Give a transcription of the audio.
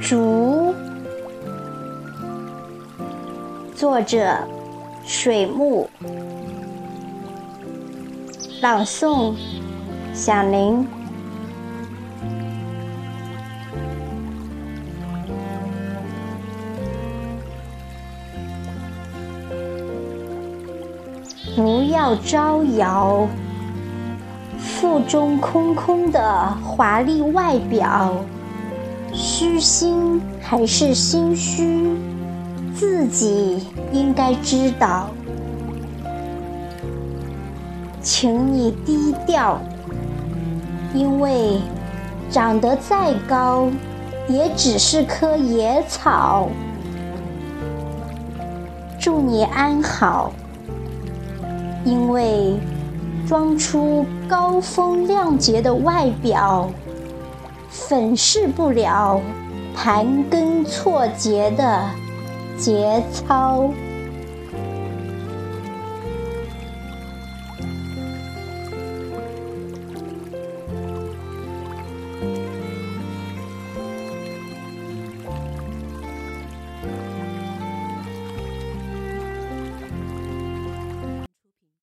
竹作者水木朗诵响铃不要招摇腹中空空的华丽外表，虚心还是心虚，自己应该知道。请你低调，因为长得再高，也只是棵野草。祝你安好。因为装出高风亮节的外表，粉饰不了盘根错节的节操。